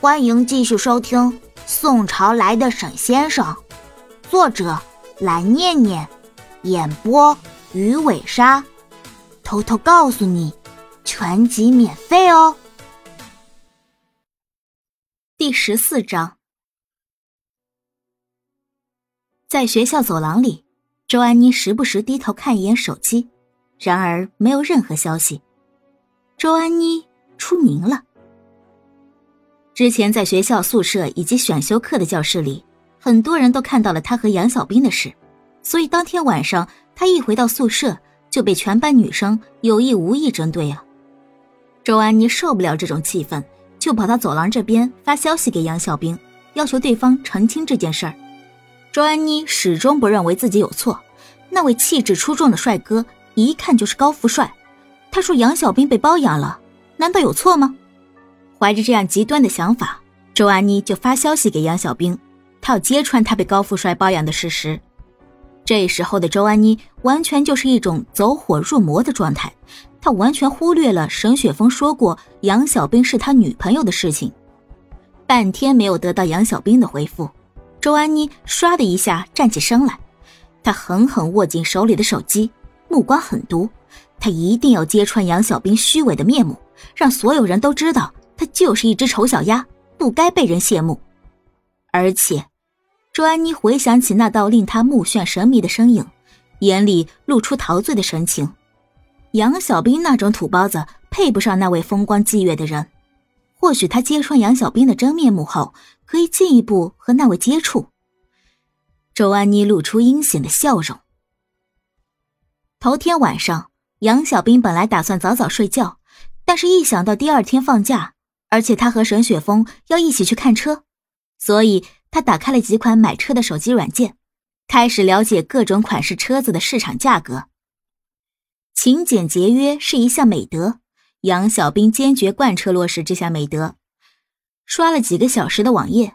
欢迎继续收听《宋朝来的沈先生》，作者蓝念念，演播鱼尾鲨。偷偷告诉你，全集免费哦。第十四章，在学校走廊里，周安妮时不时低头看一眼手机，然而没有任何消息。周安妮出名了。之前在学校宿舍以及选修课的教室里，很多人都看到了他和杨小兵的事，所以当天晚上他一回到宿舍就被全班女生有意无意针对啊。周安妮受不了这种气氛，就跑到走廊这边发消息给杨小兵，要求对方澄清这件事儿。周安妮始终不认为自己有错，那位气质出众的帅哥一看就是高富帅，他说杨小兵被包养了，难道有错吗？怀着这样极端的想法，周安妮就发消息给杨小兵，她要揭穿他被高富帅包养的事实。这时候的周安妮完全就是一种走火入魔的状态，她完全忽略了沈雪峰说过杨小兵是他女朋友的事情。半天没有得到杨小兵的回复，周安妮唰的一下站起身来，她狠狠握紧手里的手机，目光狠毒，她一定要揭穿杨小兵虚伪的面目，让所有人都知道。他就是一只丑小鸭，不该被人羡慕。而且，周安妮回想起那道令她目眩神迷的身影，眼里露出陶醉的神情。杨小兵那种土包子配不上那位风光霁月的人。或许他揭穿杨小兵的真面目后，可以进一步和那位接触。周安妮露出阴险的笑容。头天晚上，杨小兵本来打算早早睡觉，但是一想到第二天放假，而且他和沈雪峰要一起去看车，所以他打开了几款买车的手机软件，开始了解各种款式车子的市场价格。勤俭节约是一项美德，杨小兵坚决贯彻落实这项美德。刷了几个小时的网页，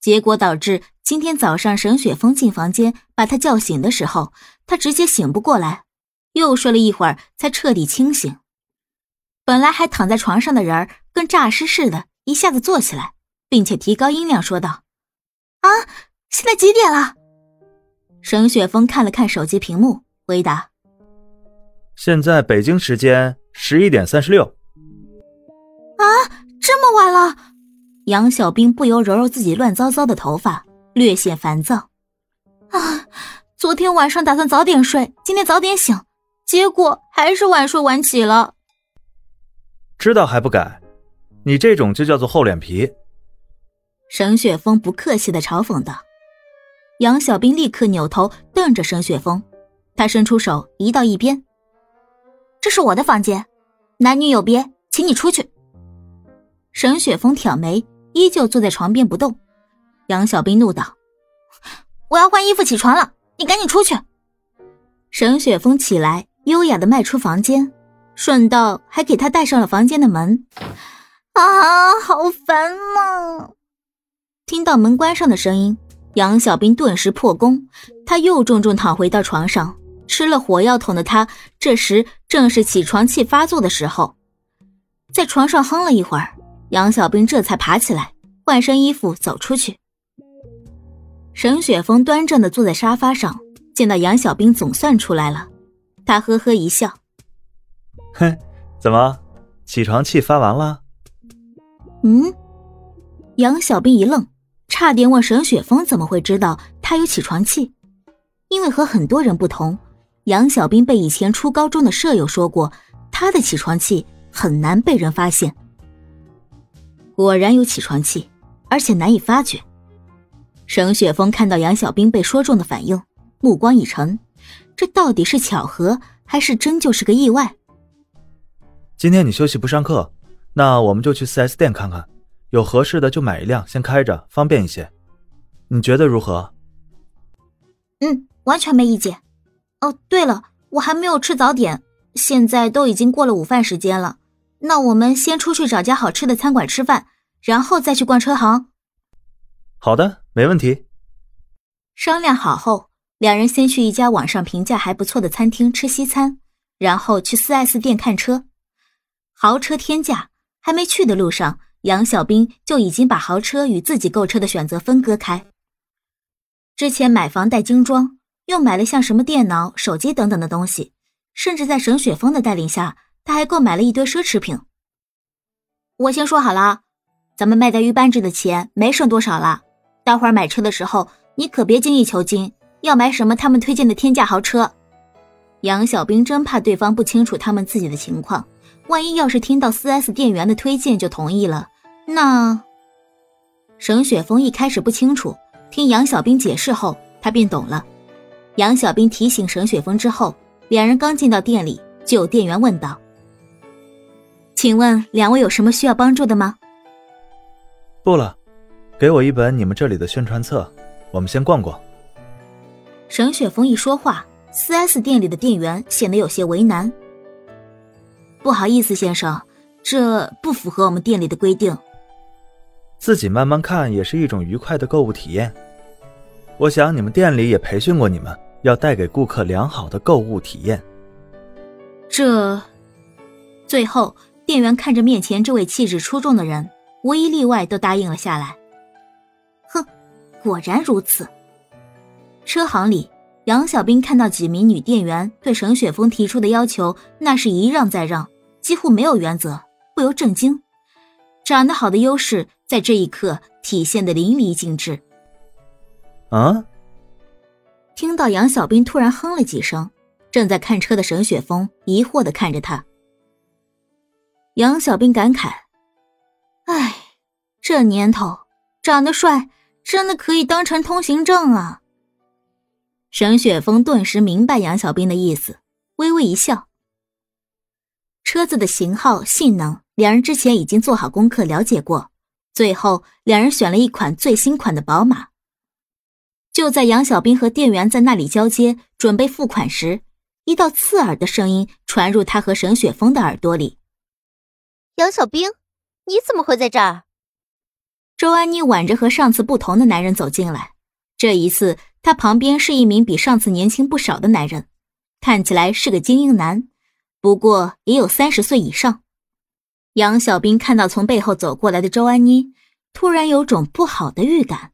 结果导致今天早上沈雪峰进房间把他叫醒的时候，他直接醒不过来，又睡了一会儿才彻底清醒。本来还躺在床上的人儿。跟诈尸似的，一下子坐起来，并且提高音量说道：“啊，现在几点了？”沈雪峰看了看手机屏幕，回答：“现在北京时间十一点三十六。”啊，这么晚了！杨小兵不由揉揉自己乱糟糟的头发，略显烦躁。啊，昨天晚上打算早点睡，今天早点醒，结果还是晚睡晚起了。知道还不改？你这种就叫做厚脸皮。沈雪峰不客气的嘲讽道。杨小兵立刻扭头瞪着沈雪峰，他伸出手移到一边：“这是我的房间，男女有别，请你出去。”沈雪峰挑眉，依旧坐在床边不动。杨小兵怒道：“我要换衣服起床了，你赶紧出去。”沈雪峰起来，优雅的迈出房间，顺道还给他带上了房间的门。啊，好烦呐！听到门关上的声音，杨小兵顿时破功，他又重重躺回到床上。吃了火药桶的他，这时正是起床气发作的时候，在床上哼了一会儿，杨小兵这才爬起来，换身衣服走出去。沈雪峰端正的坐在沙发上，见到杨小兵总算出来了，他呵呵一笑：“哼，怎么，起床气发完了？”嗯，杨小兵一愣，差点问沈雪峰怎么会知道他有起床气。因为和很多人不同，杨小兵被以前初高中的舍友说过，他的起床气很难被人发现。果然有起床气，而且难以发觉。沈雪峰看到杨小兵被说中的反应，目光一沉，这到底是巧合，还是真就是个意外？今天你休息不上课。那我们就去 4S 店看看，有合适的就买一辆，先开着方便一些。你觉得如何？嗯，完全没意见。哦，对了，我还没有吃早点，现在都已经过了午饭时间了。那我们先出去找家好吃的餐馆吃饭，然后再去逛车行。好的，没问题。商量好后，两人先去一家网上评价还不错的餐厅吃西餐，然后去 4S 店看车，豪车天价。还没去的路上，杨小兵就已经把豪车与自己购车的选择分割开。之前买房带精装，又买了像什么电脑、手机等等的东西，甚至在沈雪峰的带领下，他还购买了一堆奢侈品。我先说好了，咱们卖掉玉扳指的钱没剩多少了，待会儿买车的时候你可别精益求精，要买什么他们推荐的天价豪车。杨小兵真怕对方不清楚他们自己的情况，万一要是听到四 S 店员的推荐就同意了，那……沈雪峰一开始不清楚。听杨小兵解释后，他便懂了。杨小兵提醒沈雪峰之后，两人刚进到店里，就有店员问道：“请问两位有什么需要帮助的吗？”“不了，给我一本你们这里的宣传册，我们先逛逛。”沈雪峰一说话，4S 店里的店员显得有些为难。“不好意思，先生，这不符合我们店里的规定。”自己慢慢看也是一种愉快的购物体验。我想你们店里也培训过你们，要带给顾客良好的购物体验。这，最后店员看着面前这位气质出众的人，无一例外都答应了下来。哼，果然如此。车行里，杨小兵看到几名女店员对沈雪峰提出的要求，那是一让再让，几乎没有原则，不由震惊。长得好的优势在这一刻体现的淋漓尽致。啊！听到杨小兵突然哼了几声，正在看车的沈雪峰疑惑的看着他。杨小兵感慨：“哎，这年头长得帅真的可以当成通行证啊。”沈雪峰顿时明白杨小兵的意思，微微一笑。车子的型号、性能。两人之前已经做好功课了解过，最后两人选了一款最新款的宝马。就在杨小兵和店员在那里交接准备付款时，一道刺耳的声音传入他和沈雪峰的耳朵里：“杨小兵，你怎么会在这儿？”周安妮挽着和上次不同的男人走进来，这一次他旁边是一名比上次年轻不少的男人，看起来是个精英男，不过也有三十岁以上。杨小兵看到从背后走过来的周安妮，突然有种不好的预感。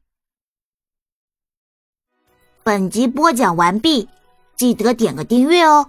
本集播讲完毕，记得点个订阅哦。